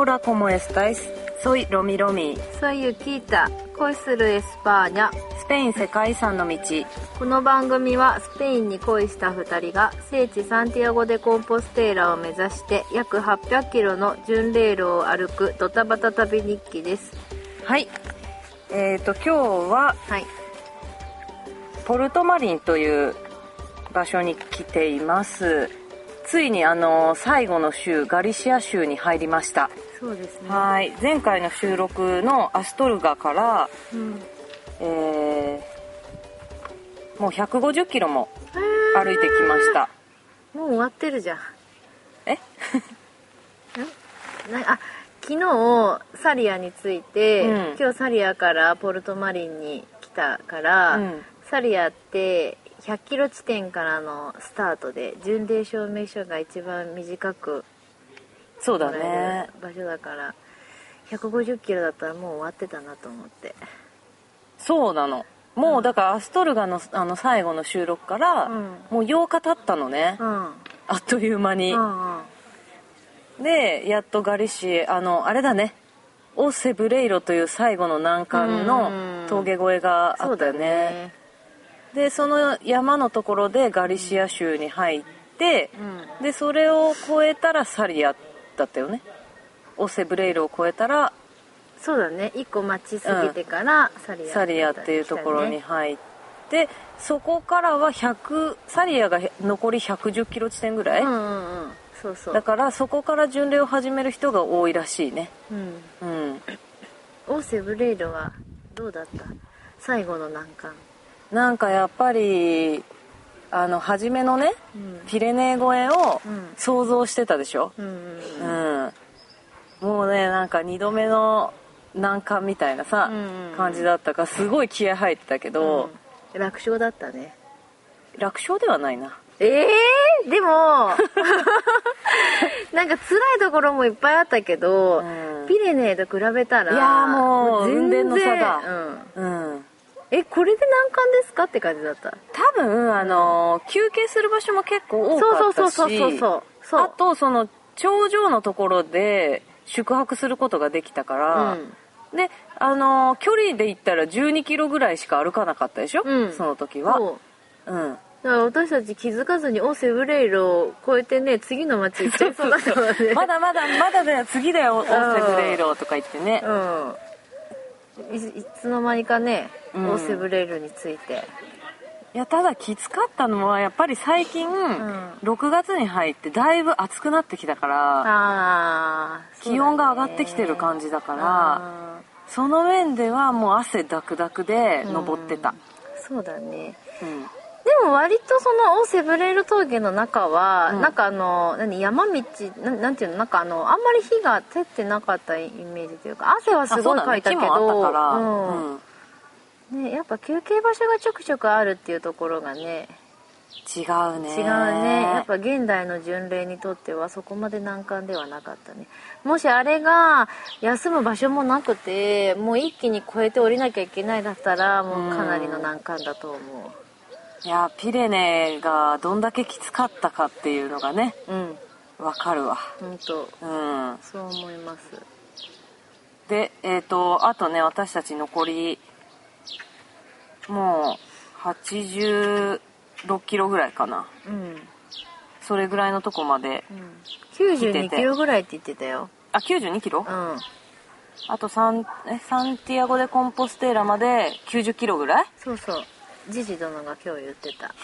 Hola, ¿cómo estáis? Soy Romi Romi. Soy Yukita. 恋するエスパーニャ。スペイン世界遺産の道。この番組はスペインに恋した2人が聖地サンティアゴ・デ・コンポステーラを目指して約800キロの巡礼路を歩くドタバタ旅日記です。はい。えっ、と、今日ははい。ポルトマリンという場所に来ています。ついにあの、最後の州、ガリシア州に入りました。そうですね。はい。前回の収録のアストルガから、うん。えー、もう150キロも歩いてきました。もう終わってるじゃん。え？なあ昨日サリアについて、うん今日サリアからポルトマリンに来たから、うんサリアって100キロ地点からのスタートで巡礼証明書が一番短くそうだねる。場所だから150キロだったらもう終わってたなと思ってそうなの。もうだからアストルガのあの最後の収録から、うんもう8日経ったのね。うんあっという間に。うんうんで、やっとガリシア、あの、あれだね。オセブレイロという最後の難関のうん峠越えがあったよそうだね。で、その山のところでガリシア州に入って、うんで、それを越えたらサリアだったよね。オセブレイロを越えたらそうだね。一個待ちすぎてからサリアサリアっていうところに入って、そこからは100、サリアが残り110キロ地点ぐらい、うんうんうん。そうそう。だからそこから巡礼を始める人が多いらしいね。うん。うん。オーセブレイドはどうだった？最後の難関。なんかやっぱり、あの、初めのね、うん。ピレネー越えをうん。想像してたでしょ、うんうんうん、もうね、なんか2度目の難関みたいなさ、うんうん感じだったから、すごい気合入ってたけど、うん。楽勝だったね。楽勝ではないな。ええー、でも なんか辛いところもいっぱいあったけど、うん。ピレネーと比べたらいやーもう全然の差だうん、うん。えこれで難関ですか？って感じだった。多分、あの、休憩する場所も結構多そうかったし、そうそうそうそうそうあと、その、頂上のところで宿泊することができたから、うん。で、あのー距離で言ったら12キロぐらいしか歩かなかったでしょ、うん。その時は。そう。うん。だから私たち気づかずにオーセブレイロを越えてね次の町行っちゃい そうだったまだまだ、まだだよ、次だよ、オーセブレイロとか言ってね。うんいいつの間にかね、うん。オーセブレイロについて。いや、ただきつかったのは、やっぱり最近、ん。6月に入ってだいぶ暑くなってきたから、気温が上がってきてる感じだから、あその面ではもう汗ダクダクでー登ってた。うん。そうだね。うん。でも割とそのオーセブレイロ峠の中は、うん。なんかあの何山道ななんていうのなんかあのあんまり火が照ってなかったイメージというか汗はすごいかいたけどねやっぱ休憩場所がちょくちょくあるっていうところがね違うね。違うね。やっぱ現代の巡礼にとってはそこまで難関ではなかったね。もしあれが休む場所もなくてもう一気に越えて降りなきゃいけないだったらもうかなりの難関だと思いや、ピレネがどんだけきつかったかっていうのがね、ううん。わかるわ。本当。うん。そう思います。で、えっ、と、あとね、私たち残り、もう、86キロぐらいかな。うん、それぐらいのとこまで。うん、92キロぐらいって言ってたよ。あ、92キロ？うん。あとサン、え、サンティアゴ・でコンポステーラまで90キロぐらい？そうそうジジ殿が今日言ってた。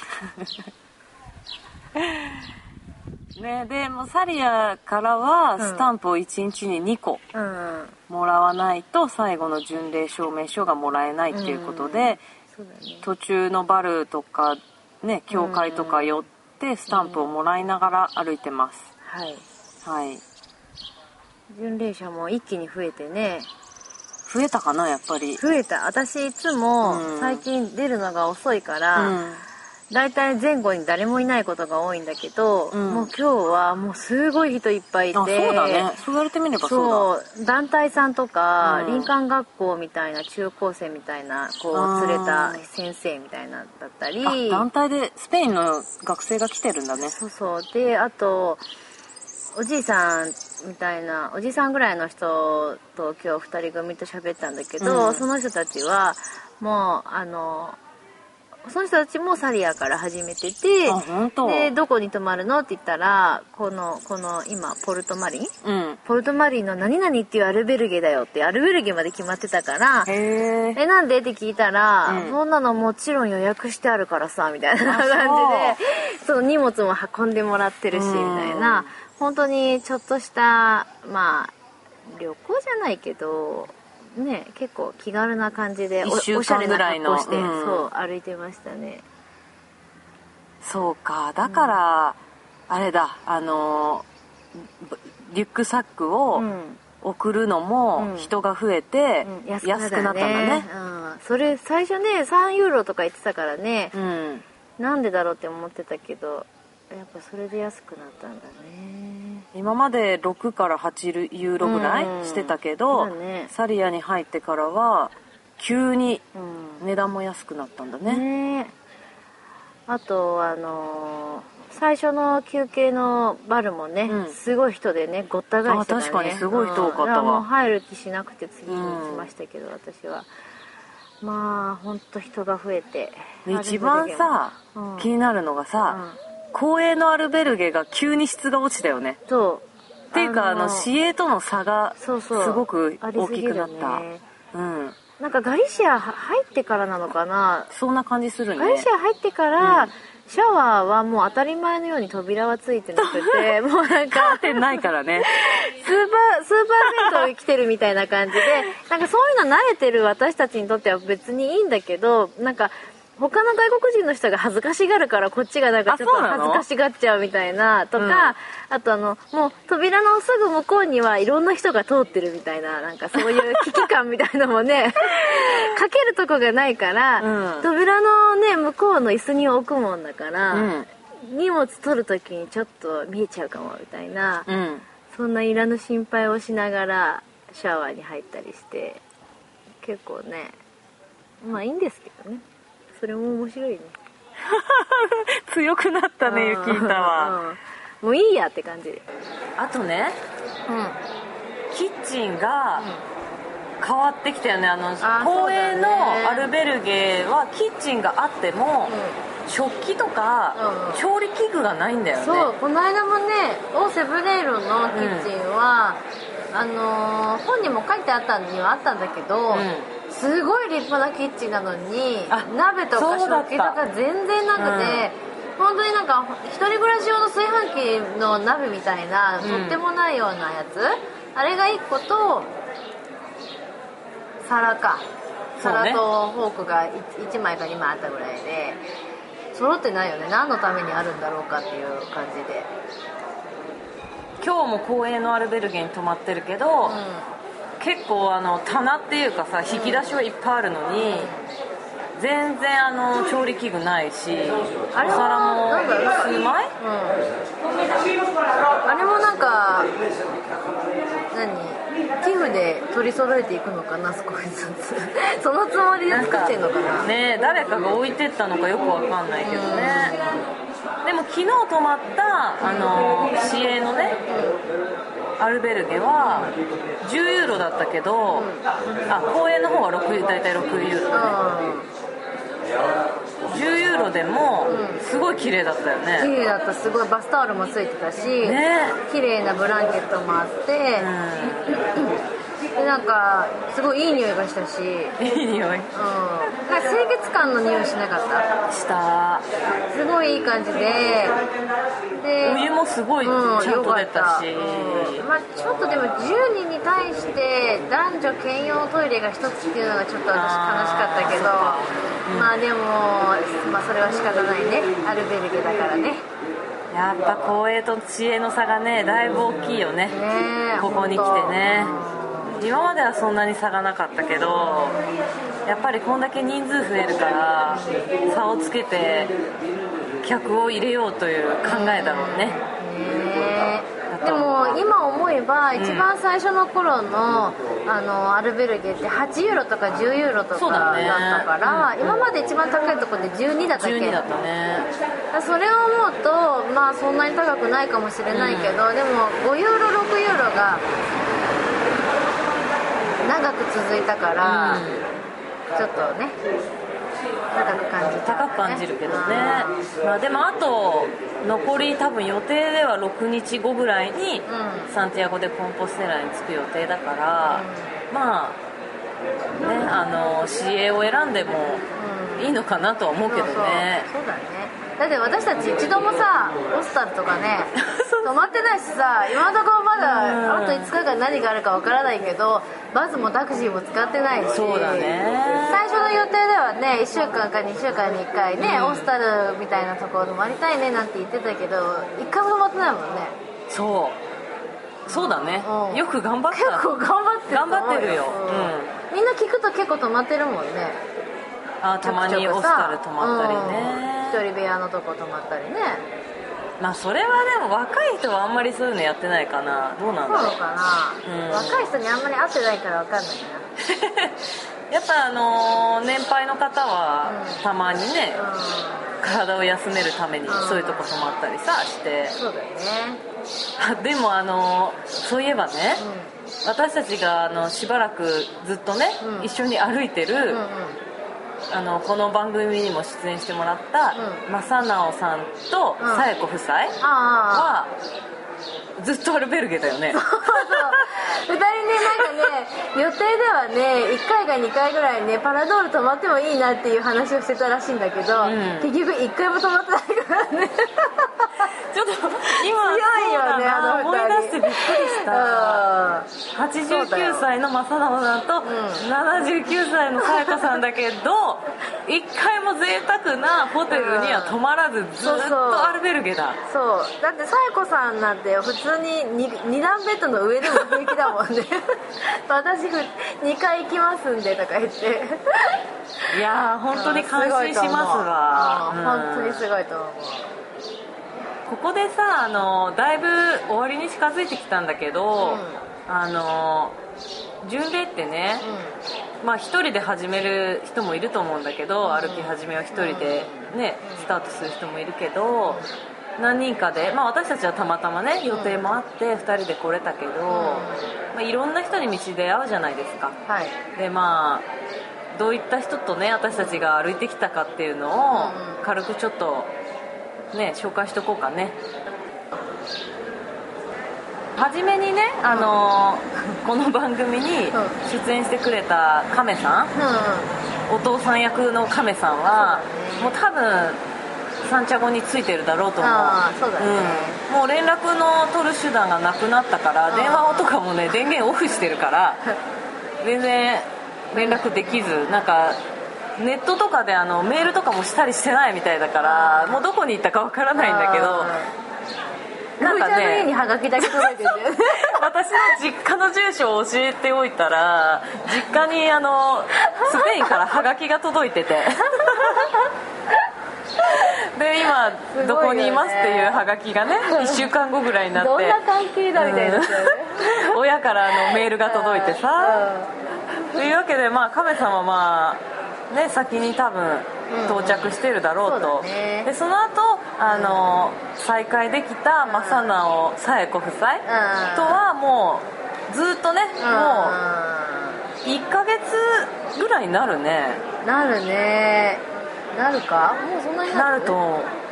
ね、で、もうサリアからはスタンプを1日に2個うん。もらわないと最後の巡礼証明書がもらえないっていうことで、そうだね。途中のバルとかね、教会とか寄ってスタンプをもらいながら歩いてます。はい。はい。巡礼者も一気に増えてね増えたかな、やっぱり。増えた私いつもうん最近出るのが遅いから、うん。だいたい前後に誰もいないことが多いんだけど、うんもう今日はもうすごい人いっぱいいてあ、そうだね。そう言われてみればそうだ。そう団体さんとか、うん林間学校みたいな中高生みたいなこう連れた先生みたいなだったりあ、団体でスペインの学生が来てるんだね。そうそうであとおじいさんみたいなおじさんぐらいの人と今日2人組と喋ったんだけど、うん。その人たちはもうあのその人たちもサリアから始めててでどこに泊まるのって言ったらこのこの今ポルトマリン？うん。ポルトマリンの何々っていうアルベルゲだよってアルベルゲまで決まってたからへええなんで？って聞いたら、うん。そんなのもちろん予約してあるからさみたいな感じでその荷物も運んでもらってるしみうんたいな本当にちょっとしたまあ旅行じゃないけどね結構気軽な感じでお一週間おしゃれなぐらいの格好して、うん。そう歩いてましたね。そうか。だから、あれだあのーリュックサックうをん。送るのもうん。人が増えてうん。安くなったんだね。うん、それ最初ね3ユーロとか言ってたからね、うん。なんでだろうって思ってたけどやっぱそれで安くなったんだね。今まで6から8ユーロぐらいうんしてたけど、だね。サリアに入ってからは急にうん。値段も安くなったんだね。ね。あとあのー最初の休憩のバルもね、うん。すごい人でねごった返してたね。あ確かにすごい人多かったわ。もう入る気しなくて次に行きましたけど、私は。まあほんと人が増えてで一番さ、うん。気になるのがさ、公営のアルベルゲが急に質が落ちたよね。そう。っていうかあの市営との差がすごく大きくなった、ねうん。なんかガリシア入ってからなのかな？そんな感じするね。ガリシア入ってから、シャワーはもう当たり前のように扉はついてなくて もうなんカかーテンないからね。スーパースーパー銭湯来てるみたいな感じでなんかそういうの慣れてる私たちにとっては別にいいんだけどなんか他の外国人の人が恥ずかしがるからこっちがなんかちょっと恥ずかしがっちゃうみたいなとか、うん。あとあのもう扉のすぐ向こうにはいろんな人が通ってるみたいななんかそういう危機感みたいのもね かけるとこがないから、うん。扉のね向こうの椅子に置くもんだから、うん。荷物取るときにちょっと見えちゃうかもみたいな、うん。そんないらぬ心配をしながらシャワーに入ったりして結構ねまあいいんですけどねそれも面白いね。強くなったねユキータは。うん。もういいやって感じ。であとねうん。キッチンが変わってきたよね。あのあ公営のアルベルゲはキッチンがあっても、食器とかうん。調理器具がないんだよね。そうこの間もねオーセブレーロのキッチンは、あのー本にも書いてあったにはあったんだけど、んすごい立派なキッチンなのにあ鍋とか食器とか全然なくて、本当になんか一人暮らし用の炊飯器の鍋みたいな、うん。とってもないようなやつ？あれが1個と皿か。皿とフォークが 1, 枚か2枚あったぐらいで揃ってないよね。何のためにあるんだろうかっていう感じで。今日も公営のアルベルゲに泊まってるけど、結構あの棚っていうかさ引き出しはいっぱいあるのに、全然あの調理器具ないしお皿も数枚うん。あれもなんか何？寄付で取り揃えていくのかな少しずつ。そのつもりで作ってんのかな？ね誰かが置いてったのかよくわかんないけどね、でも昨日泊まったあの市営のねアルベルゲは10ユーロだったけど、あ公営の方は6大体6ユーロ。10ユーロでもすごい綺麗だったよ綺ね麗だった。すごいバスタオルもついてたし、ね。綺麗なブランケットもあって、でなんかすごいいい匂いがしたし、うん、いい匂い。なんか清潔感の匂いしなかった。した。すごいいい感じで。でお湯もすごいちうんゃんと出たし、うん。まあ、ちょっとでも10人に対して男女兼用トイレが1つっていうのがちょっと私悲しかったけど、まあでも、まあ、それは仕方ないね。アルベルゲだからね。やっぱ公営と市営の差がねだいぶ大きいよね。ねえここに来てね今まではそんなに差がなかったけどやっぱりこんだけ人数増えるから差をつけて客を入れようという考えだろうね。でも今思えば一番最初の頃の,、あのアルベルゲって8ユーロとか10ユーロとかだったから、今まで一番高いところで12だったっけ？12だったね。それを思うとまあそんなに高くないかもしれないけど、でも5ユーロ6ユーロが長く続いたから、ちょっとね高く感じた、高く感じるけどね、まあ、でもあと残り多分予定では6日後ぐらいにうん。サンティアゴ・でコンポステラに着く予定だから、まあねあの市営を選んでもいいのかなとは思うけどね。そうそう。そうだねだって私たち一度もさオスタルとかね 泊まってないしさ今のところまうん。だあと5日間何があるかわからないけどバスもタクシーも使ってないしそうだね。最初の予定ではね1週間か2週間に1回ね、オスタルみたいなところ泊まりたいねなんて言ってたけど1回も泊まってないもんね。そう。そうだね。うん。よく頑張った。結構頑張ってる頑張ってるよ。うん。みんな聞くと結構泊まってるもんねあたまにオスタル泊まったりね、うん。一人部屋のとこ泊まったりね。まあそれはでも若い人はあんまりそういうのやってないかな。どうなんだろう。そうかな、うん。若い人にあんまり会ってないから分かんない やっぱあのー年配の方はうん。たまにねな体を休めるためにうん。そういうとこ泊まったりさして。うんそうだよね。あ でもあのーそういえばねう私たちがあのしばらくずっとねうん。一緒に歩いてるんうんうんあのこの番組にも出演してもらったうん。正直さんとうん。紗栄子夫妻ああはずっとアルベルゲだよね。そうそう。2人ねなんかね予定ではね1回か2回ぐらいねパラドール泊まってもいいなっていう話をしてたらしいんだけど、ん。結局1回も泊まってないからね。ちょっと今強いよねあの思い出してびっくりした。うん。89歳の正直さんと79歳の紗栄子さんだけど一回も贅沢なホテルには泊まらずずっとアルベルゲだ。そう。だって紗栄子さんなんて普通に 2, 二段ベッドの上でも平気だもんね。私2回行きますんでとか言って。いやー本当に感心しますわ。うんう。ん。本当にすごいと思う。ここでさあのだいぶ終わりに近づいてきたんだけど、あの巡礼ってね、まあ一人で始める人もいると思うんだけど、歩き始めは一人でね、スタートする人もいるけど何人かで、まあ、私たちはたまたまね予定もあって2人で来れたけど、まあ、いろんな人に道で会うじゃないですか。はい。でまあどういった人とね私たちが歩いてきたかっていうのをうん軽くちょっとね紹介しとこうかね。初めにね、あのーこの番組に出演してくれた亀さん。うお父さん役の亀さんはもう多分サンチャゴについてるだろうと思う。そうだね。うん、もう連絡の取る手段がなくなったからうん電話とかもね電源オフしてるから 全然連絡できずなんかネットとかであのメールとかもしたりしてないみたいだからもうどこに行ったかわからないんだけどなんかふーちゃんの家にねハガキだけ届いてて私の実家の住所を教えておいたら実家にあのスペインからハガキが届いてて で今どこにいますっていうハガキがね1週間後ぐらいになって。どんな関係だみたいなうん。親からの メールが届いてさ。というわけでまあ亀さんはまあね先に多分うん。到着してるだろうそうと、だね。でその後あの再会できた正直紗栄子夫妻とはもうずっとねもう1ヶ月ぐらいになるね。うんなるねなるか？もうそんなになる？と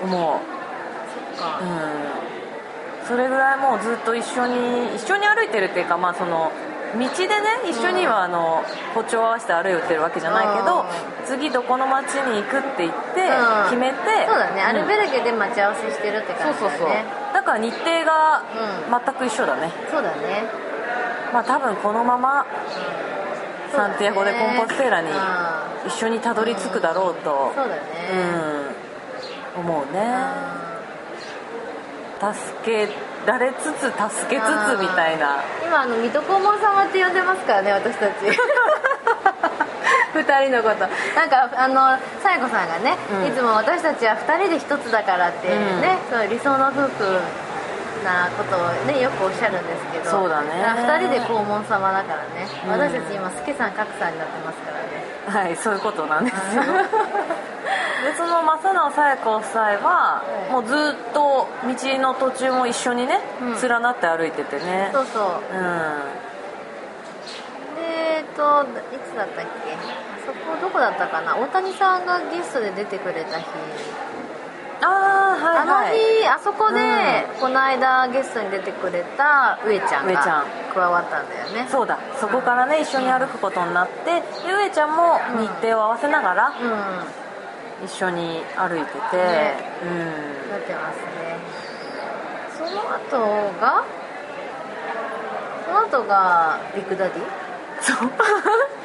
思う。か。うん。それぐらいもうずっと一緒に一緒に歩いてるっていうかまあその道でね一緒にはあの歩調を合わせて歩いてるわけじゃないけど次どこの町に行くって言ってうん。決めてそうだね、ん。アルベルゲで待ち合わせしてるってそうそうそう。感じだねだから日程がう全く一緒だね。そうだね。まあ多分このままサンティアゴ・でコンポステーラにうん一緒にたどり着くだろうと。そうだね。うん。思うね。助けられつつ助けつつみたいな。今あの水戸黄門様って呼んでますからね私たち。二人のこと。なんかあの紗栄子さんがね、うん。いつも私たちは二人で一つだからっていうね、そう理想の夫婦なことをねよくおっしゃるんですけどそうだね。2人で黄門様だからね、うん私たち今助さん格さんになってますからねはいそういうことなんですよ。でその正直紗子夫妻はもうずっと道の途中も一緒にね、うん。連なって歩いててね。そうそう。うん。でえっといつだったっけ？あそこどこだったかな？大谷さんがゲストで出てくれた日ああはいあのはい日あそこで、この間ゲストに出てくれた上ちゃん上ちゃがん。加わったんだよね。そうだ。そこからね一緒に歩くことになってで上ちゃんも日程を合わせながらうん。一緒に歩いてて、ね。うん。なってますね。その後が？その後がビッグダディ？そう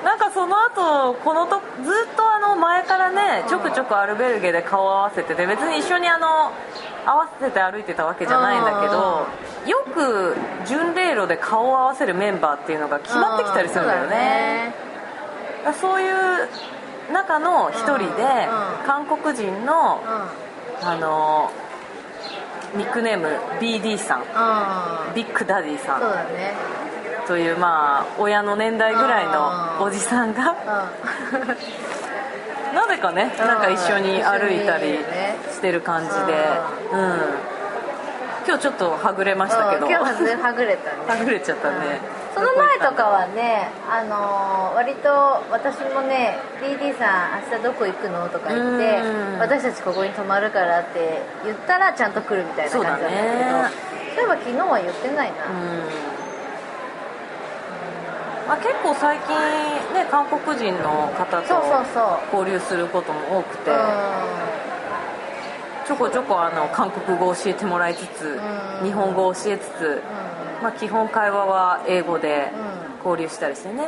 なんかその後このとずっとあの前からねちょくちょくアルベルゲで顔を合わせてて別に一緒にあの合わせて歩いてたわけじゃないんだけどよく巡礼路で顔を合わせるメンバーっていうのが決まってきたりするんだよね。そういう中の一人でうん。韓国人のあのニックネーム BD さん。ビッグダディさんというまあ親の年代ぐらいのおじさんが。うん。なぜかねなんか一緒に歩いたりしてる感じで。うん。今日ちょっとはぐれましたけど。うん今日はねはぐれたね。はぐれちゃったね。その前とかはね、あのー割と私もね DD さん明日どこ行くのとか言ってうん私たちここに泊まるからって言ったらちゃんと来るみたいな感じだったけどそうだねいえば昨日は言ってないな、うんまあ、結構最近ね韓国人の方と交流することも多くて。うちょこちょこあの韓国語を教えてもらいつつうん。日本語を教えつつ、まあ、基本会話は英語で交流したりしてね。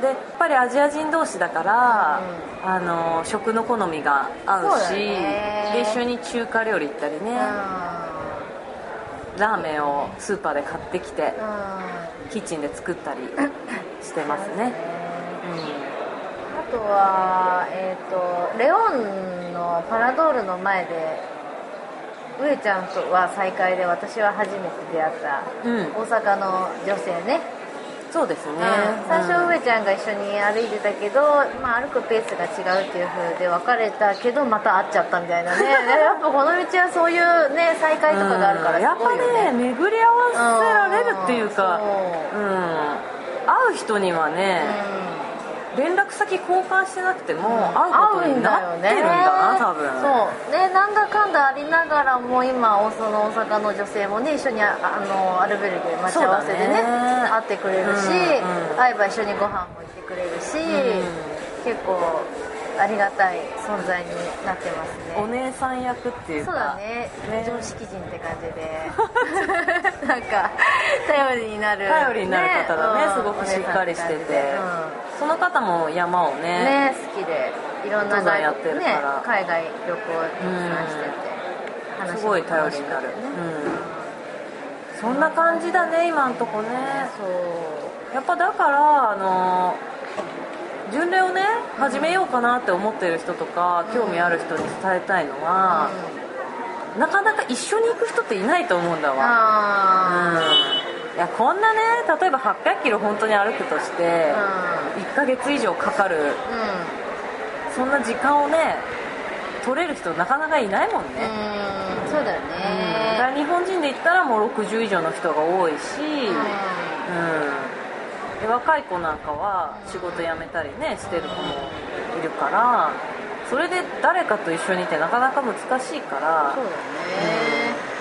でやっぱりアジア人同士だから、あの食の好みが合うしね。で一緒に中華料理行ったりね、んうんラーメンをスーパーで買ってきてうん。キッチンで作ったりしてますね、あとは、えー、とレオンのパラドールの前で上ちゃんとは再会で私は初めて出会ったうん、うん、大阪の女性ね、そうですね、最初うん上ちゃんが一緒に歩いてたけど、まあ、歩くペースが違うっていう風で別れたけどまた会っちゃったみたいなね。やっぱこの道はそういうね再会とかがあるからうん。やっぱねね巡り合わせられるっていうか。そう。ん。会う人にはね、連絡先交換してなくても会うことになってるんだな多分。そう。ねなんだかんだありながらも今その大阪の女性もね一緒にああのアルベルゲ待ち合わせでねね。会ってくれるし、うんうん会えば一緒にご飯も行ってくれるし、結構ありがたい存在になってますおね姉さん役っていうか。そうだね。ね。常識人って感じで。なんか頼りになる。頼りになる方だね。うんすごくしっかりしてて。お姉さんその方も山をうんね。ね好きで。いろんな登山やってるから。ね、海外旅行たくさんしてて、話もすごい頼りになる、うん、そんな感じだね今んとこね。そう。やっぱだからあの巡礼をね始めようかなって思ってる人とか興味ある人に伝えたいのは、なかなか一緒に行く人っていないと思うんだわ。あうん。いやこんなね例えば800キロ本当に歩くとしてあ1ヶ月以上かかるうん。うんそんな時間をね取れる人なかなかいないもんね、うん。そうだようん。だからね日本人で言ったらもう60以上の人が多いし、うん。で若い子なんかは仕事辞めたりねしてる子もいるからそれで誰かと一緒にいてなかなか難しいから。そうだね。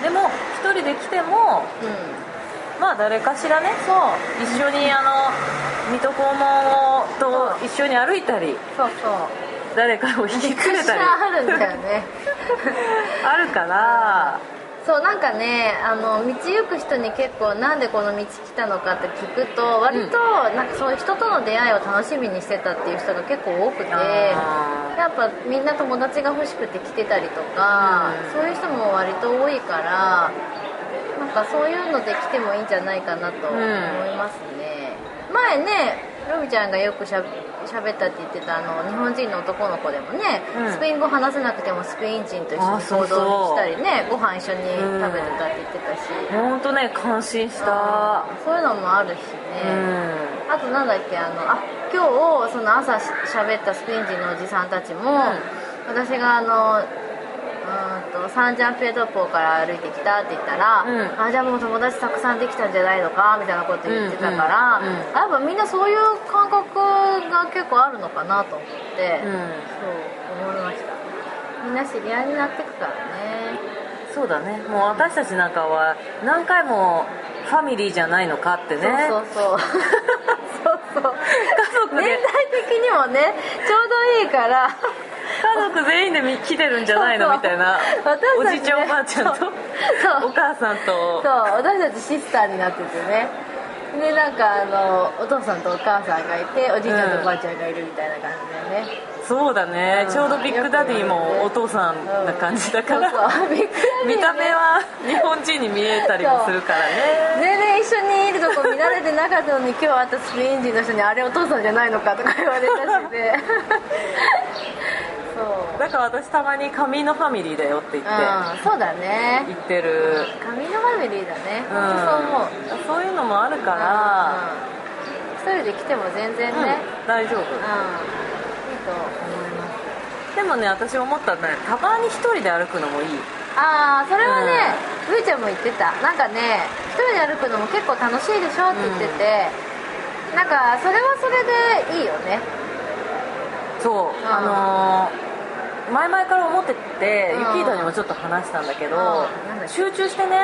でも一人で来てもうん。まあ誰かしらねそう。一緒にあの水戸黄門をと一緒に歩いたりそうそう。誰かを引き連れたり。あるんだよね。あるからそうなんかねあの道行く人に結構なんでこの道来たのかって聞くと割となんかそういう人との出会いを楽しみにしてたっていう人が結構多くてあやっぱみんな友達が欲しくて来てたりとか、うん。そういう人も割と多いからなんかそういうので来てもいいんじゃないかなと思いますね、前ねロミちゃんがよくしゃ喋ったって言ってたあの日本人の男の子でもね、うん。スペイン語話せなくてもスペイン人と一緒に行そう動したりねご飯一緒に食べてたって言ってたし、本当ね感心した。そういうのもあるしうね、ん。あとなんだっけあのあ今日その朝し喋ったスペイン人のおじさんたちも、私があのうーんとサンジャンペドポーから歩いてきたって言ったら、うん。あじゃあもう友達たくさんできたんじゃないのかみたいなこと言ってたから、うんうんうん。やっぱみんなそういう感覚が結構あるのかなと思って、うん。そう思いました。みんな知り合いになってくからね。そうだね。もう私たちなんかは何回もファミリーじゃないのかってね。そうそうそう。そうそう。家族で。年代的にもねちょうどいいから。家族全員でみ来てるんじゃないの？そうみたいな。おじいちゃんおばあちゃんとそう。お母さんと。そう。私たちシスターになっててねでなんかあのお父さんとお母さんがいておじいちゃんとおばあちゃんがいるみたいな感じでね、そうだね、うん。ちょうどビッグダディもお父さんな感じだから、そうそう。ビッグダディね。見た目は日本人に見えたりもするからね。全然一緒にいるとこ見慣れてなかったのに今日会ったスペイン人の人にあれお父さんじゃないのかとか言われたしで そう。だから私たまに髪のファミリーだよって言って。うんそうだね。言ってる。髪のファミリーだね。う本当そう思う、んそういうのもあるから、うん一人で来ても全然ね、うん大丈夫。うん、いいと思います。でもね私思ったんだよたまに一人で歩くのもいい。ああそれはね、ふーちゃんも言ってた。なんかね一人で歩くのも結構楽しいでしょって言ってて、なんかそれはそれでいいよね。そう、ん。あのー前々から思ってて、うん。ユキードにもちょっと話したんだけど、うん。集中してね、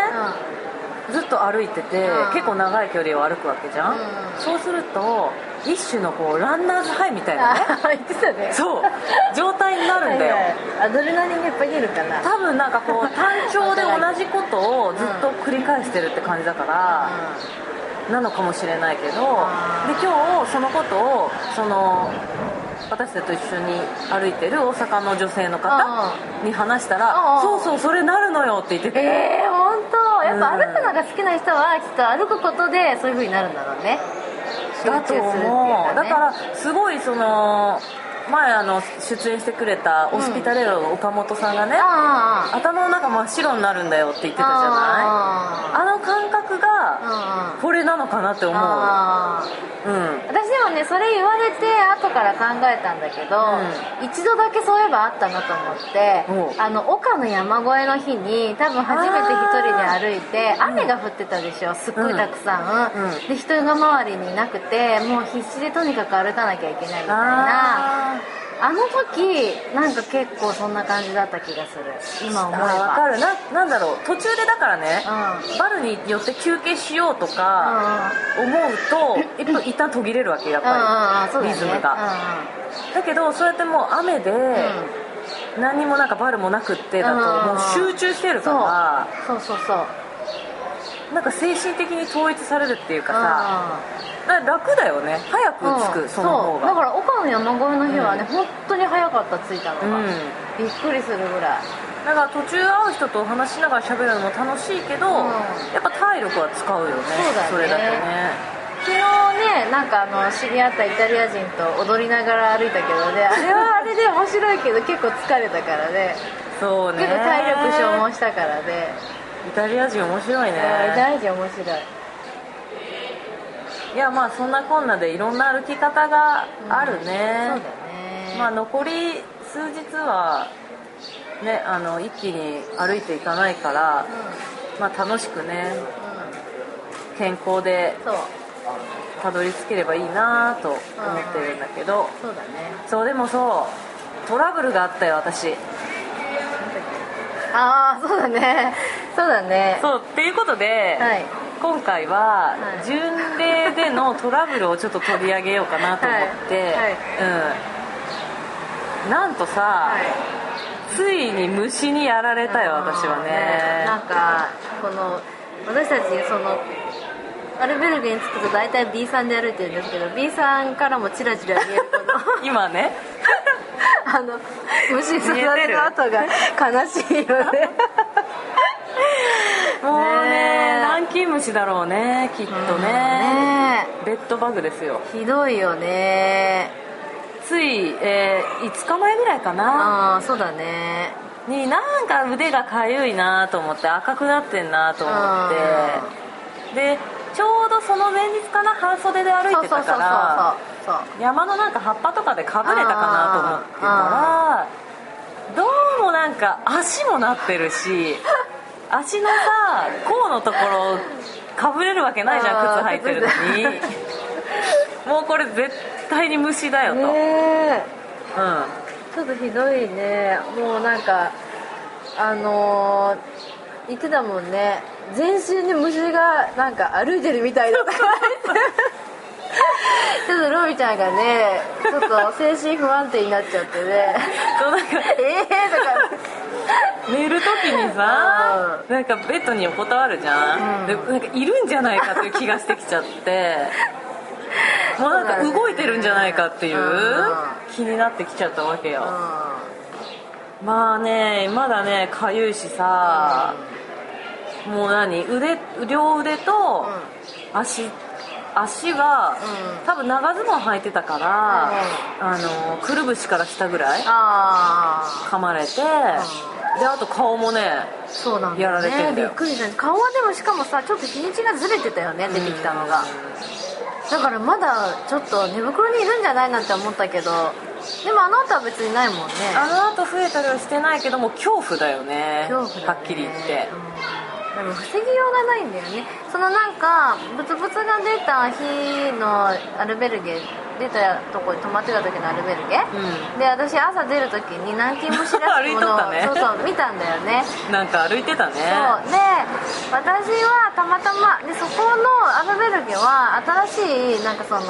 ずっと歩いてて、うん。結構長い距離を歩くわけじゃん、うん。そうすると一種のこうランナーズハイみたいなね言ってたね。そう状態になるんだよ。アドレナリンがいっぱい出るかな。多分なんかこう 単調で同じことをずっと繰り返してるって感じだから、なのかもしれないけどで今日そのことをその私たちと一緒に歩いてる大阪の女性の方に話したらそうそうそれなるのよって言ってて。ええー、本当？やっぱうん。歩くのが好きな人はきっと歩くことでそういう風になるんだろうね。だと思うかね。だからすごいその前あの出演してくれたオスピタレロの岡本さんがね、ああ頭の中真っ白になるんだよって言ってたじゃない？ああの感覚があこれなのかなって思う。うん。私でもねそれ言われて後から考えたんだけど、一度だけそういえばあったなと思ってあの岡の山越えの日に多分初めて一人で歩いて雨が降ってたでしょすっごいたくさん、うん。うん。で人が周りにいなくてもう必死でとにかく歩かなきゃいけないみたいなああの時なんか結構そんな感じだった気がする。今思えば。あ分かる。ななんだろう。途中でだからね、うバルによって休憩しようとか思うと、一旦一旦途切れるわけやっうんうんうんぱり、そうだね。リズムが、だけどそうやってもう雨で、何にもなんかバルもなくってだともう集中してるから、そう。そうそうそう。なんか精神的に統一されるっていうかさ、うだ楽だよね。早く着く、うん。その方そう。だかがら岡の山越えの日はね、本当に早かった着いたのが、うん。びっくりするぐらい。だから途中会う人と話しながら喋るのも楽しいけど、ん。やっぱ体力は使うよねそうだね。れだとね。昨日ねなんかあの知り合ったイタリア人と踊りながら歩いたけどねあれはあれで面白いけど結構疲れたからね。そうね。結構体力消耗したからね。イタリア人面白いね。イタリア人面白いいやまあそんなこんなでいろんな歩き方があるね、そうだね。まあ残り数日はねあの一気に歩いていかないから、まあ楽しくねうん。健康でたどり着ければいいなと思ってるんだけど、そうだね。そうでもそうトラブルがあったよ私。ああそうだね。そうだね。そうっていうことで、はい今回ははい。巡礼でのトラブルをちょっと取り上げようかなと思って、はい。はい。うん。なんとさ、はい。ついに虫にやられたよ私はね。なんかこの私たちそのアルベルゲに着くと大体 B さんで歩いてるんですけど B さんからもチラチラ見えるこの 今ね。あの虫刺されの跡が悲しいよね。もうねねえ南京虫だろうねきっとね。ね。ベッドバグですよ。えひどいよね。つい、えー5日前ぐらいかな。ああそうだね。になんか腕がかゆいなと思って赤くなってんなと思って。でちょうどその前日かな半袖で歩いてたから山のなんか葉っぱとかでかぶれたかなと思ってたらどうもなんか足もなってるし 足のさ甲のところかぶれるわけないじゃん靴履いてるのに。もうこれ絶対に虫だよと、ねえ。うん。ちょっとひどいね。もうなんかあのー言ってたもんね。全身に虫がなんか歩いてるみたいだったちょっとロビちゃんがねちょっと精神不安定になっちゃってね。そうなん。かええとか。寝る時にさなんかベッドに横たわるじゃん、うん。でなんかいるんじゃないかっていう気がしてきちゃって。もうなんか動いてるんじゃないかっていううん。気になってきちゃったわけよ、うまあねまだねかゆいしさ、もう何腕両腕と足足は、うん。多分長ズボン履いてたから、あのくるぶしから下ぐらいああ噛まれて、であと顔もねそうなんだやられてんだよ。びっくりした。顔はでもしかもさちょっと日にちがずれてたよね出てきたのが。だからまだちょっと寝袋にいるんじゃないなんて思ったけどでもあの後は別にないもんね。あの後増えたりはしてないけども恐怖だよね。恐怖だね。はっきり言って。うん。でも防ぎようがないんだよねそのなんかブツブツが出た日のアルベルゲ出たとこに泊まってた時のアルベルゲ、うで私朝出る時に南京虫らしきもの をね。そうそう見たんだよね。なんか歩いてたね。そう。で私はたまたまでそこのアルベルゲは新しいなんかその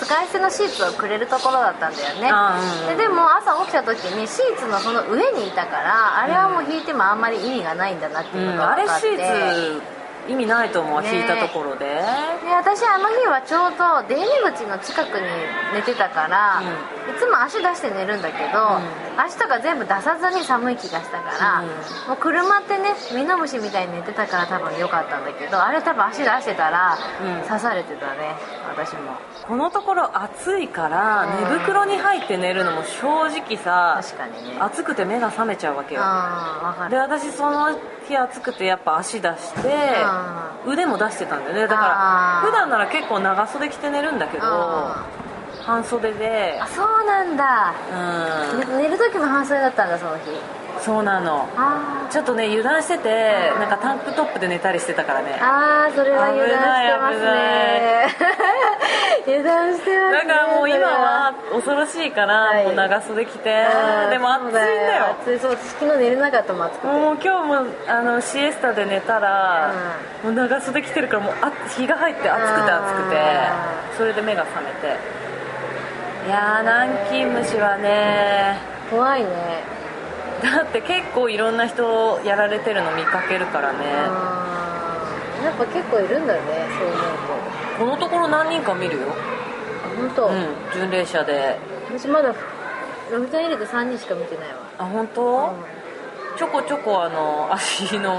使い捨てのシーツをくれるところだったんだよね。あうんうんででも朝起きた時にシーツのその上にいたからあれはもう引いてもあん。まり意味がないんだなっていううん、のがあれ分かって、シーツ意味ないと思う、ね引いたところで。で私あの日はちょうど出入り口の近くに寝てたから、いつも足出して寝るんだけど、足とか全部出さずに寒い気がしたから、うん。もう車ってねミノムシみたいに寝てたから多分良かったんだけどあれ多分足出してたら、うん。刺されてたね私も。このところ暑いからうん。寝袋に入って寝るのも正直さ確かにね。暑くて目が覚めちゃうわけよ。でる。私その日暑くてやっぱ足出して腕も出してたんだよね。だから普段なら結構長袖着て寝るんだけどあ半袖で。あそうなんだ、うん。ね寝る時も半袖だったんだその日そうなの。あちょっとね油断しててなんかタンクトップで寝たりしてたからね。あーそれは油断してますね。油断してますね。だからもう今は恐ろしいからはい。もう長袖着て。でも暑いんだよ。暑いそう昨日寝れなかったもん暑くて。もう今日もあのシエスタで寝たら、もう長袖着てるからもうあ日が入って暑くて暑くて。うそれで目が覚めて。いやー南京虫はね怖いねだって結構いろんな人やられてるの見かけるからね。やっぱ結構いるんだねそう思うこのところ何人か見るよ。と本当、うん巡礼者で。私まだロビタン入れて3人しか見てないわ。あ本当、ちょこちょこあの足の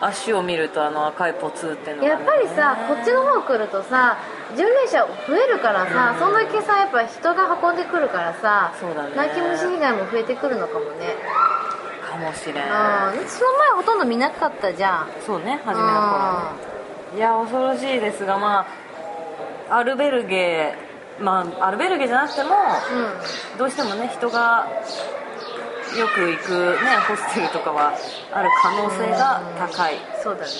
足を見るとあの赤いポツっていうのがね。やっぱりさこっちの方来るとさ巡礼者増えるからさ、うん。そんだけさやっぱ人が運んでくるからさそうだね。泣き虫被害も増えてくるのかもね。かもしれん。うん。その前ほとんど見なかったじゃん。そうね初めの頃ね。いや恐ろしいですがまあアルベルゲまあアルベルゲじゃなくてもうん。どうしてもね人がよく行くねホステルとかはある可能性が高い。そうだね。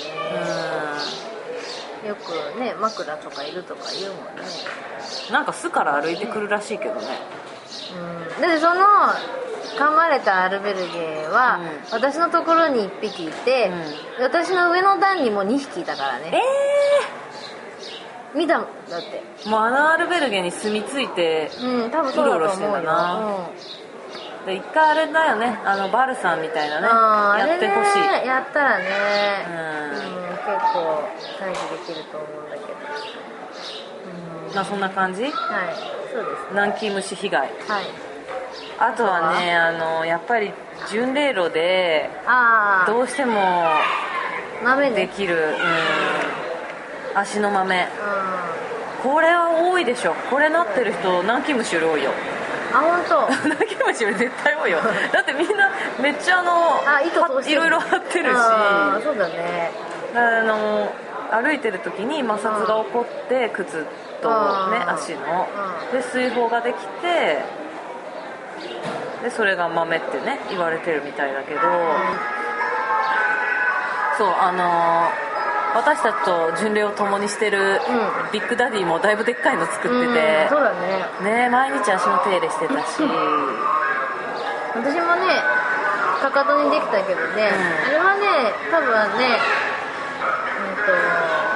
うよくね枕とかいるとか言うもんね。んなんか巣から歩いてくるらしいけどね。うん。でその噛まれたアルベルゲは、う私のところに1匹いて、私の上の段にも2匹いたからえね見たもんだって。えもうあのアルベルゲに住み着いてうん多分そうだと思うよ一回あれだよね。あのバルさんみたいなね。やってほしい、やったらね。うん。うん、結構退治できると思うんだけど。うん。まあそんな感じ？はいそうです南京虫被害。はい。あとはねあのやっぱり巡礼路でどうしてもできる、うん、足の豆。うこれは多いでしょ。これなってる人南京虫より多いよ。んあ本当。泣き虫より絶対多いよ。だってみんなめっちゃあのあ糸通いろいろ貼ってるし。そうだね。あの歩いてる時に摩擦が起こって靴とねうん。足の。うで水泡ができてでそれが豆ってね言われてるみたいだけど。そうあの私たちと巡礼を共にしてるうん。ビッグダディもだいぶでっかいの作ってうんてそうだね。ね毎日足の手入れしてたし。私もねかかとにできたけどね、うん。あれはね多分ねうんと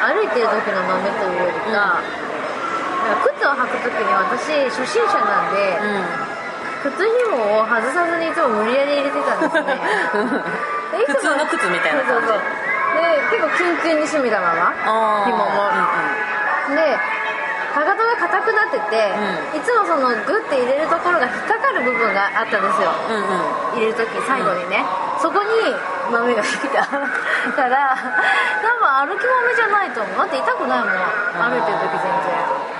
歩いてる時の豆というよりか、靴を履く時に私初心者なんで、靴紐を外さずにいつも無理やり入れてたんですね。普通の靴みたいな感じ。そうそうそう。で結構キュンキュンに締めたまま紐も。でかかとが硬くなってて、ういつもそのグッて入れるところが引っかかる部分があったんですよ。うんうん。うん入れる時最後にね、そこに豆ができたから 多分歩き豆じゃないと思う。だって痛くないもん。歩いてる時全然。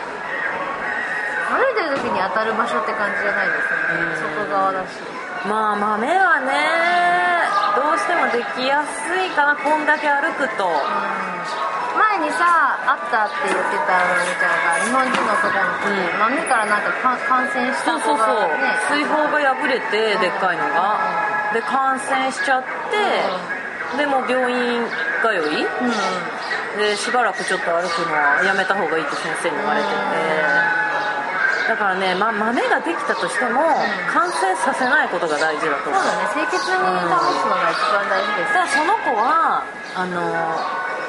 歩いてる時に当たる場所って感じじゃないですね、外側だし。まあ豆はねどうしてもできやすいかなこんだけ歩くと。前にさあったって言ってたのみちゃんが日本人の子で、うん。豆からなんかか感染したそうそうそう。子がね水泡が破れてでっかいのが。で感染しちゃってでもう病院通い？うん。でしばらくちょっと歩くのはやめた方がいいって先生に言われててだからね、ま、豆ができたとしても感染させないことが大事だと思う。そうだね清潔に保つのが一番大事です。だからその子はあの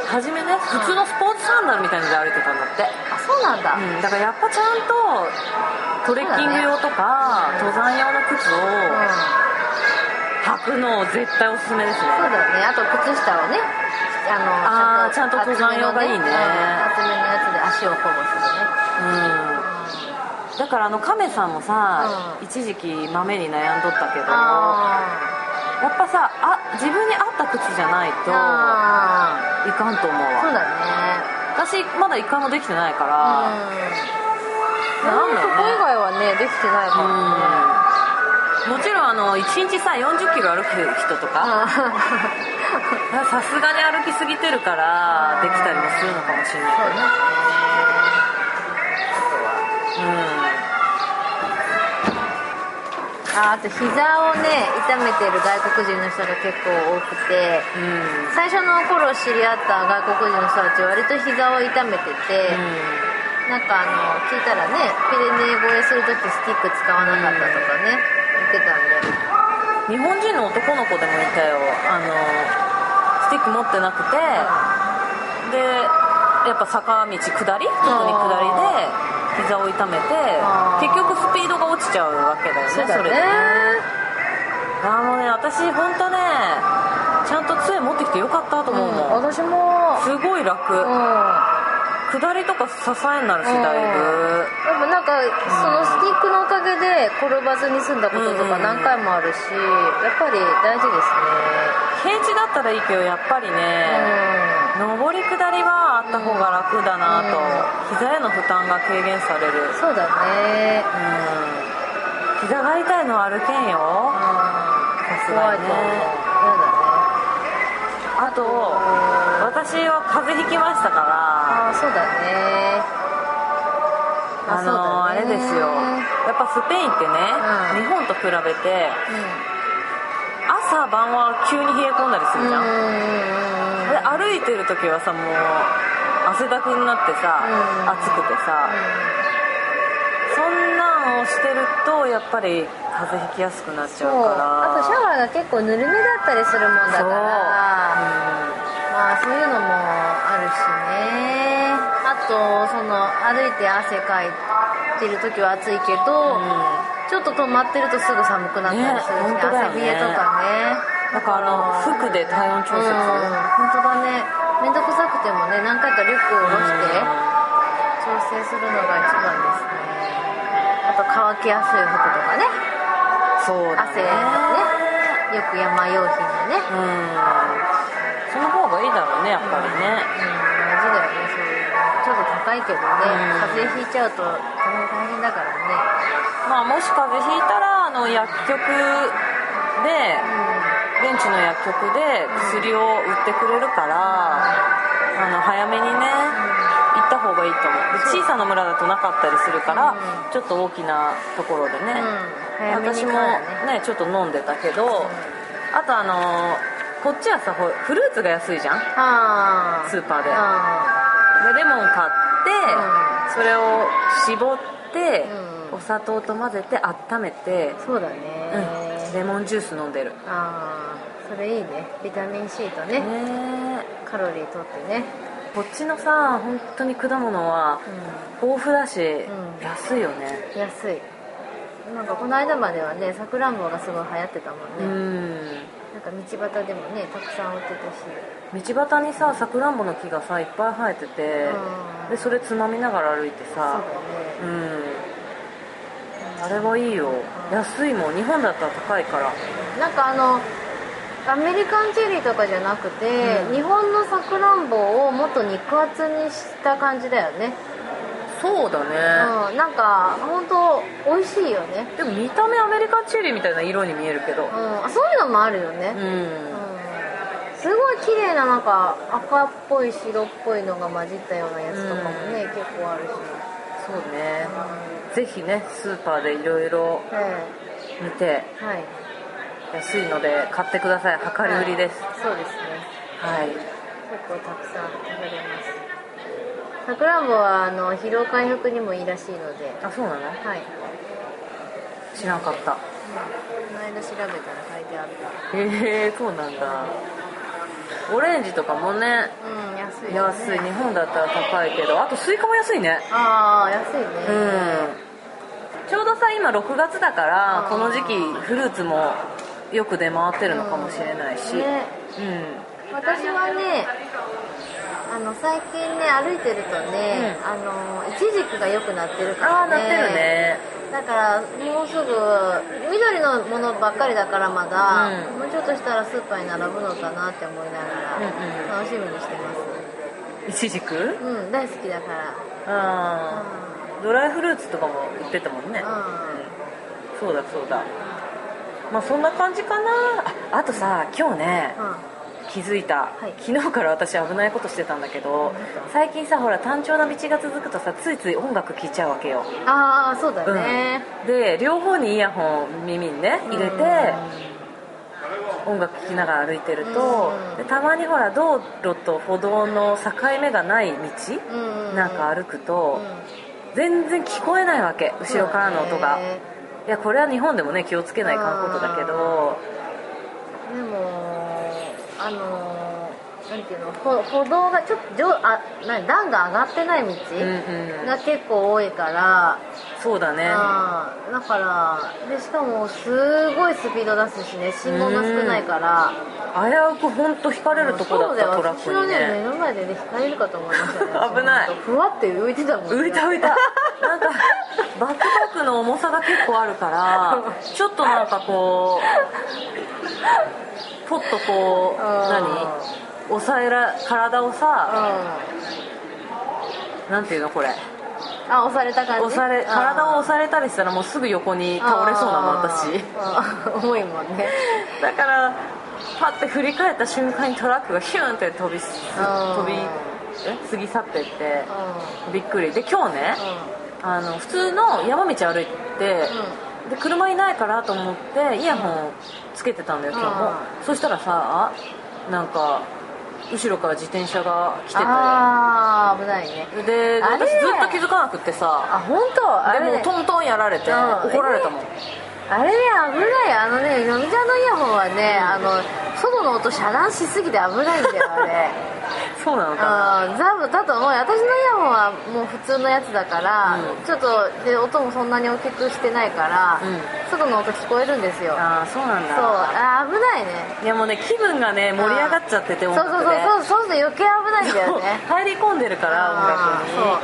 初めね普通のスポーツサンダルみたいなので歩いてたんだって、あそうなんだ、うん、だからやっぱちゃんとトレッキング用とか、登山用の靴を履くのを絶対おすすめですね。そうだよね。あと靴下をねあのあーちゃんと登山用がいいね。厚めのやつで足を保護するね。うんだからあの亀さんもさ、うん。一時期豆に悩んどったけどやあっぱさあ自分に合った靴じゃないーとあいかんと思うわ。ーそうだね。私まだ一回もできてないから、うん。なんだろうね。ここ以外はねできてないからね。もちろんあの1日さ4 0キロ歩く人とかあさすがに歩きすぎてるからできたりもするのかもしれないそうねああと膝をね痛めてる外国人の人が結構多くてうん。うん最初の頃知り合った外国人の人たちは割と膝を痛めてて、なんかあの聞いたらねピレネー越えする時スティック使わなかったとかね言ってたんで。日本人の男の子でもいたよ。あのスティック持ってなくて。でやっぱ坂道下り？特に下りで膝を痛めて結局スピードが落ちちゃうわけだよねそうだね。れでね。あーもうね私本当ねちゃんと杖持ってきてよかったと思うもん、私も。すごい楽、うん。下りとか支えになるしだいぶ、やっぱなんかそのスティックのおかげで転ばずに済んだこととか何回もあるしやっぱり大事です平地だったらいいけどやっぱりね、ね上り下りはあった方が楽だなと、うん。膝への負担が軽減される。うんそうだね。うん。膝が痛いのは歩けんよ。さすがにね。あと私は風邪ひきましたから。ああそうだね。あのあれですよ。やっぱスペインってね、うん。日本と比べてう朝晩は急に冷え込んだりするじゃん、歩いてる時はさもう汗だくになってさ、うん。暑くてさ、そんなんをしてるとやっぱり風邪ひきやすくなっちゃうから。あとシャワーが結構ぬるめだったりするもんだから。まあそういうのもあるしね。あとその歩いて汗かいてる時は暑いけど、ちょっと止まってるとすぐ寒くなったりするし、ねね。汗冷えとかねだからあの服で体温調節、うん本当だね。面倒くさくてもね何回かリュックを下ろして調整するのが一番ですね。あと乾きやすい服とかね。そうだ汗ねね。よく山用品のね。うん。その方がいいだろうねやっぱりね、うん。大事だよねそういうの。ちょっと高いけどね、うん。風邪ひいちゃうと大変だからね。まあもし風邪ひいたらあの薬局で現地の薬局で薬を売ってくれるからあの早めにね行った方がいいと思う。で小さな村だとなかったりするからうん。ちょっと大きなところでね、私もねね。ちょっと飲んでたけどあとあのこっちはさフルーツが安いじゃん？スーパーで。あでレモン買って、うそれを絞って、うん。お砂糖と混ぜて温めて、ーそうだうん。ね、レモンジュース飲んでる。ああそれいいね。ビタミン C とね。ねカロリーとってね。こっちのさ本当に果物はう豊富だし、ん。安いよね。ん安い。なんかこの間まではねさくらんぼがすごい流行ってたもうんね、ん。なんか道端でもねたくさん売ってたし。道端にささくらんぼの木がさいっぱい生えてて、うん。でそれつまみながら歩いてそうさだね。うんあれはいいよ。安いもん日本だったら高いから。なんかあのアメリカンチェリーとかじゃなくて、うん。日本のさくらんぼをもっと肉厚にした感じだよね。そうだね、うんなんか本当美味しいよね。でも見た目アメリカンチェリーみたいな色に見えるけど。うんあそういうのもあるよね、うん、うん。すごい綺麗ななんか赤っぽい白っぽいのが混じったようなやつとかもね、結構あるし、そうね。うぜひねスーパーでいろいろ見てえはい。安いので買ってください。量り売りです。そうですね。はい、結構たくさん食べれます。さくらんぼはあの疲労回復にもいいらしいので。あそうなの？はい。知らんかった。この間調べたら書いてあった。へえそうなんだオレンジとかもね。うん安いよね。安い。日本だったら高いけど。あとスイカも安いね。ああ安いね。うん。ちょうどさ今6月だからこの時期フルーツもよく出回ってるのかもしれないし、ね。うん。私はねあの最近ね歩いてるとね、うん。あのイチジクが良くなってるからね。ああなってるねだからもうすぐ緑のものばっかりだからまだ、うん。もうちょっとしたらスーパーに並ぶのかなって思いながうんうんら楽しみにしてまイチジクすうん大好きだから。ああドライフルーツとかも売ってたもんね、ううん。そうだそうだ。まあそんな感じかな。ああとさ今日ねうん気づいた、はい。昨日から私危ないことしてたんだけど最近さほら単調な道が続くとさついつい音楽聴いちゃうわけよ、ああそうだね、うん。で両方にイヤホン耳にね入れて音楽聴きながら歩いてるとうん。でたまにほら道路と歩道の境目がない道なんか歩くとうん。全然聞こえないわけ後ろからの音が。いやこれは日本でもね気をつけないかんことだけど。でもあのなんていうの歩歩道がちょっと上あな段が上がってない道うんうん。が結構多いから、そうだね。だからでしかもすごいスピード出すしね。信号が少ないから。危うく本当引かれるとこだったトラックに私のね。目ねの前でね引かれるかと思いましたね。危ない。私ふわって浮いてたもんね。浮いた浮いた。なんかバックパックの重さが結構あるからちょっとなんかこう ポッとこううん。何？抑えら体をうん。さあなんていうのこれ。押された感じ？押され体を押されたりしたらもうすぐ横に倒れそうなの私重いもんね。だからパッて振り返った瞬間にトラックがヒュンって飛び飛びえ過ぎ去っていってうびっくり。で今日ねん。あの普通の山道歩いて、で車いないからと思ってイヤホンつけてたんだよ今日も、うん。そしたらさなんか後ろから自転車が来てて。ああ危ないね。で私ずっと気づかなくってさ。あ本当？あでれね。もうトントンやられてうん。怒られたもんあれね危ない。あのねのみちゃんのイヤホンはね、あの外の音遮断しすぎて危ないんだよあれ。そうなのかな。ザブだと思うよ。私のイヤホンはもう普通のやつだから、うん。ちょっとで音もそんなに大きくしてないから、うん。外の音聞こえるんですよ。ああそうなんだ。そうあー危ないね。いやもうね気分がね盛り上がっちゃっててそうそう音楽で。そうそうそうすると余計危ないんだよね。そう入り込んでるから音楽に。そう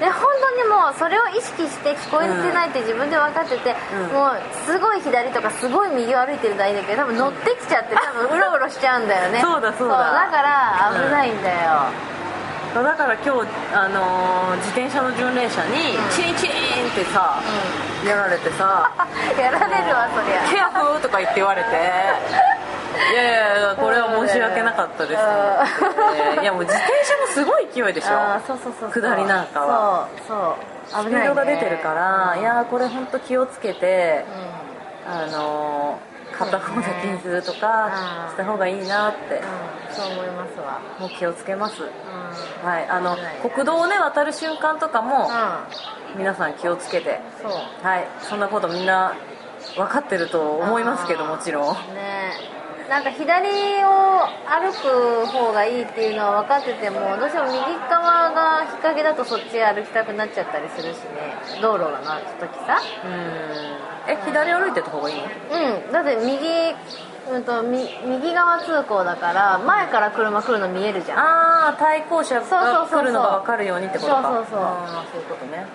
で本当にもうそれを意識して聞こえてないって自分で分かってて、うん。もうすごい左とかすごい右を歩いてるのはいいんだけど多分乗ってきちゃって多分うろうろしちゃうんだよね。そうだそうだ。だから危ないんだよ、だから今日、あのー自転車の巡礼車にチリンチリンってさ、やられてさ やられるわそり「ケアフー」とか言って言われていやいやこれは申し訳なかったですと思っていやもう自転車もすごい勢いでしょ。そうそうそう下りなんかは。そうそう。スピードが出てるから、うん。いやーこれ本当気をつけてう、ん。あのー片方だけにするとかうん。した方がいいなって。うん。そう思いますわ。もう気をつけます。うん。はいあの危ない。国道をね渡る瞬間とかもう皆さん気をつけて。んそう。はいそんなことみんな分かってると思いますけどもちろん。ねなんか左を歩く方がいいっていうのは分かっててもどうしても右側が日陰だとそっち歩きたくなっちゃったりするしね。道路がなった時さ。うん。え左歩いてた方がいいの？うん。だって右うんとみ右側通行だから前から車来るの見えるじゃん。ああ対向車そうそうが来るのが分かるようにってことか。そうそうそう。そういうことね。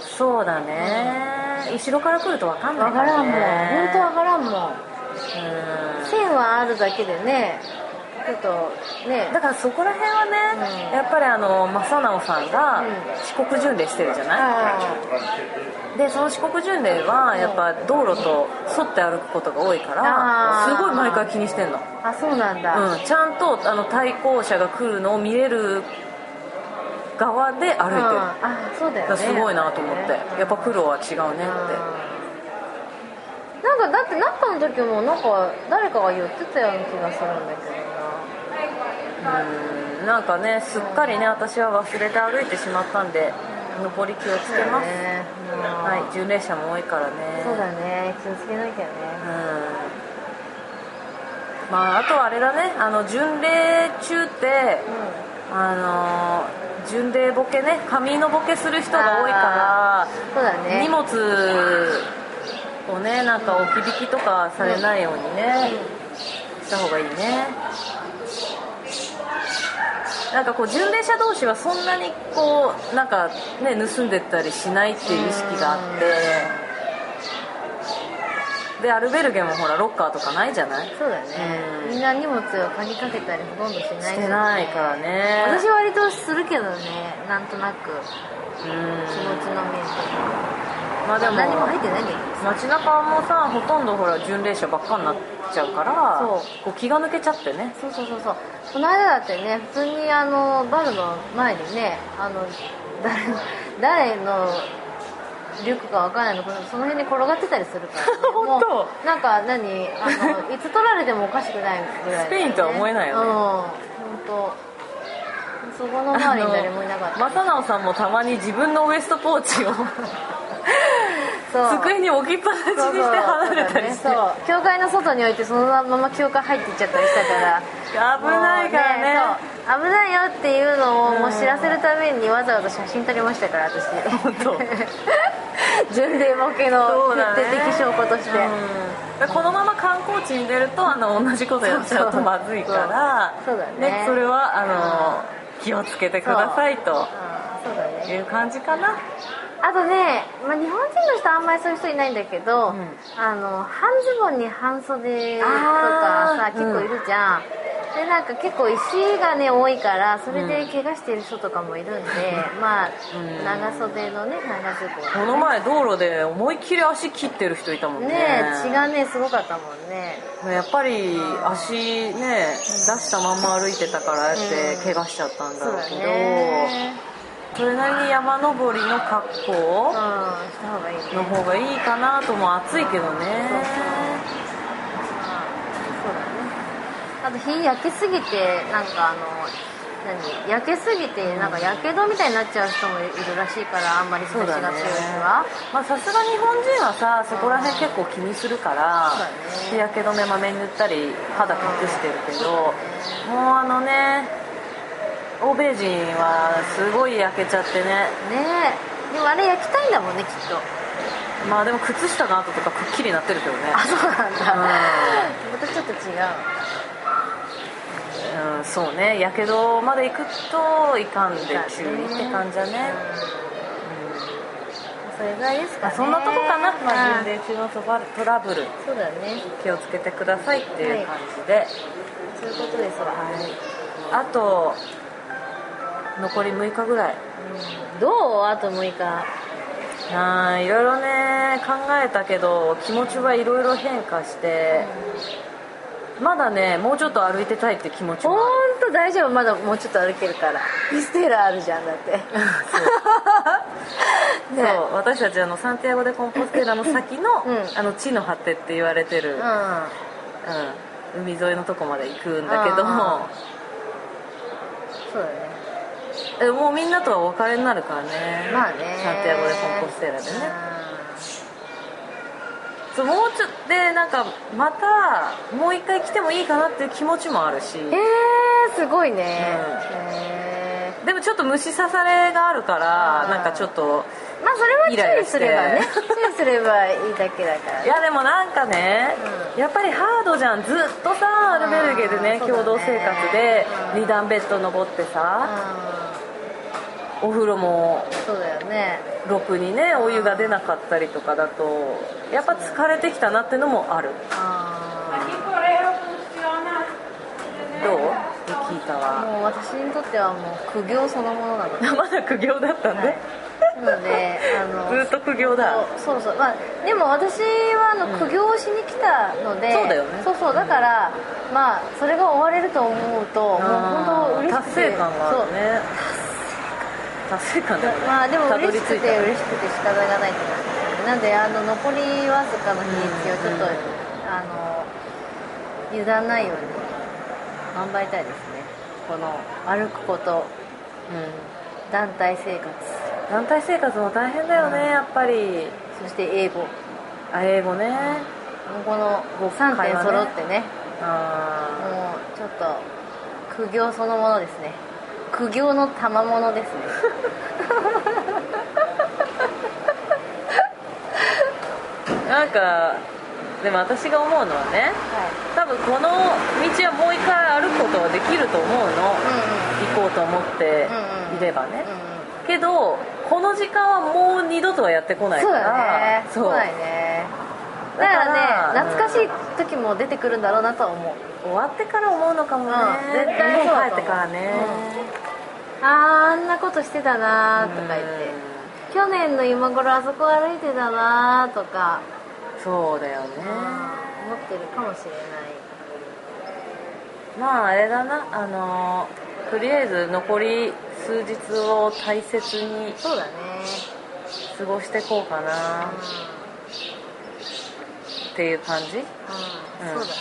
うそうだね、後ろから来ると分かんんないから分からんもん。ね本当分からんもんうん線はあるだけでねちょっとね。だからそこら辺はね、うん。やっぱりあの正直さんがうん。四国巡礼してるじゃない、あでその四国巡礼はやっぱ道路と沿って歩くことが多いからすごい毎回気にしてんの、ーあそうなんだ、うん、ちゃんとあの対向車が来るのを見れる側で歩いてる、うん。あそうだよね。すごいなと思って。やっぱプロは違うねってなんかだって中の時もなんか誰かが言ってたような気がするんだけどうんなんかねすっかりね私は忘れて歩いてしまったんで上り気をつけます、ねはい巡礼者も多いからね。そうだね気をつけなきゃね。うん。まああとはあれだねあの巡礼中ってうあの巡礼ボケね髪のボケする人が多いかんそうだら、ね。荷物をねなんか置き引きとかされないようにね、した方がいいね。なんかこう巡礼者同士はそんなにこうなんかね盗んでったりしないっていう意識があって。でアルベルゲもほらロッカーとかないじゃない？そうだね。うん。みんな荷物を鍵かけたりほとんどしないしてないからね。私は割とするけどねなんとなく。うん。気持ちの面まあでも何も入ってない街中もさほとんどほら巡礼者ばっかになっちゃうからそう。こう気が抜けちゃってね。そうそうそうそう。この間だってね普通にあのバルの前にねあの誰誰のリュックかわかんないのその辺に転がってたりするから、ね、本当。なんか何あのいつ取られてもおかしくないぐらいね、スペインとは思えないよね。うん。本当。そこの周りに誰もいなかった。正直さんもたまに自分のウエストポーチを机に置きっぱなしにして離れたりして。そうそう。そう教会の外に置いてそのまま教会入っていっちゃったりしたから。危ないからね。もうそう。危ないよっていうのをもう知らせるためにわざわざ写真撮りましたから私。本当。巡礼ボケのそうだね。決定的証拠として、うん、このまま観光地に出るとあの同じことやっちゃうとまずいから。そうだねそれはあの気をつけてくださいとうん。そうだね。いう感じかなあとね、まあ、日本人の人はあんまりそういう人いないんだけど、うん。あの半ズボンに半袖とかさ結構いるじゃん、でなんか結構石がね多いからそれで怪我してる人とかもいるんで、まあん。長袖のね長ズボン。この前道路で思いっきり足切ってる人いたもんね。ね血がねすごかったもんね。やっぱり足ね出したまんま歩いてたからって怪我しちゃったんだろうけど、ねそれなりに山登りの格うん好の方がいいかなとも暑いけどね。そうだね。あと日焼けすぎてなんかあの何？焼けすぎてなんかやけどみたいになっちゃう人もいるらしいからあんまり日差しが強い人は。まあさすが日本人はさそこら辺結構気にするから日焼け止めまめに塗ったり肌隠してるけどもうあのね欧米人はすごい焼けちゃってね。ねえ。でもあれ焼きたいんだもんねきっと。まあでも靴下の跡とかくっきりなってるけどね。あそうなんだ、うん。またちょっと違う。うん、そうね。やけどまで行くといかんで注意って感じだね、それぐらいですかね。そんなとこかな、まあ、うん巡礼中のトラトラブル。そうだね。気をつけてくださいっていう感じで、そういうことですわ。あと残り6日ぐらい。どう？あと6日。あーいろいろね考えたけど気持ちはいろいろ変化して。まだねもうちょっと歩いてたいって気持ちもあると大丈夫。まだもうちょっと歩けるから。ピステラあるじゃんだって。ね。そう。私たちあのサンティアゴ・でコンポステラの先の,、うん。あの地の果てって言われてる、うん。うん、海沿いのとこまで行くんだけど。うんそうだねえもうみんなとはお別れになるからね。まあね。サンティアゴ・でコンポステラでね。うそうもうちょっとでなんかまたもう一回来てもいいかなっていう気持ちもあるし。んえー、すごいね、うん。へでもちょっと虫刺されがあるからうんなんかちょっとーまあそれは注意すればね注意すればいいだけだからいやでもなんかね、うやっぱりハードじゃん。ずっとさアルベルゲでねね。共同生活でうん。2段ベッド登ってさうお風呂もんそうだよね。ろくにねお湯が出なかったりとかだとやっぱ疲れてきたなってのもある。あどう？聞いたーわ。もう私にとってはもう苦行そのものなの。で まだ苦行だったんで、なのであのずっと苦行だ。そうそう。まあでも私はあのうん。苦行しに来たので、そうだよね。そうそう。だから、まあそれが終われると思うともう本当嬉しくて。達成感があるね。達成感だよね。まあでも嬉しくて嬉しくて仕方がないってなんであの残りわずかの日にちをちょっと、うんあの油断ないように頑張りたいですね。この歩くこと。うん。団体生活団体生活も大変だよねやっぱり。そして英語。もあ英語ね。うこの3点揃ってね。あもうちょっと苦行そのものですね。苦行の賜物ですね。ー なんかでも私が思うのはねは多分この道はもう一回歩くことはできると思うの、い行こうと思っていればね、うんうんうん。けどこの時間はもう二度とはやってこないかそうだらね。そう。ね。だだかかららね懐かしい時も出てくるんだろうなとは思う。終わってから思うのかもね、うん。絶対そう帰ってからね、あーあんなことしてたなーとか言って。去年の今頃あそこ歩いてたなーとか、うんそうだよね、思ってるかもしれない。まああれだな。あのとりあえず残り数日を大切にそうだね。過ごしてこうかうん、なっていう感じ？うん。うん。そうだね。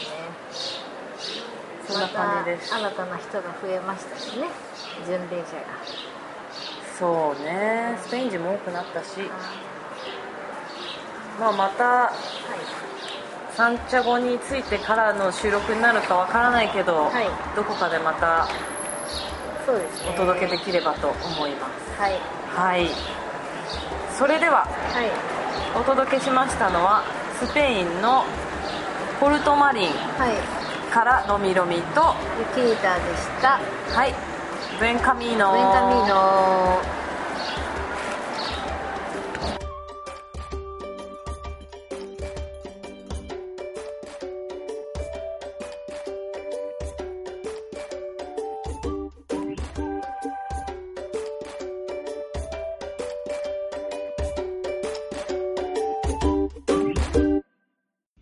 そんな感じです。また新たな人が増えましたしね。巡礼者が。そうね。スペイン人も多くなったし。あまあまたーはい。サンチャゴについてからの収録になるかわからないけど、はい。どこかでまたそうですね。お届けできればと思います。はい。はい。それでははい。お届けしましたのはスペインのポルトマリンはい。からロミロミとユキータでした。はい。ブエンカミーノ。ブエンカミーノ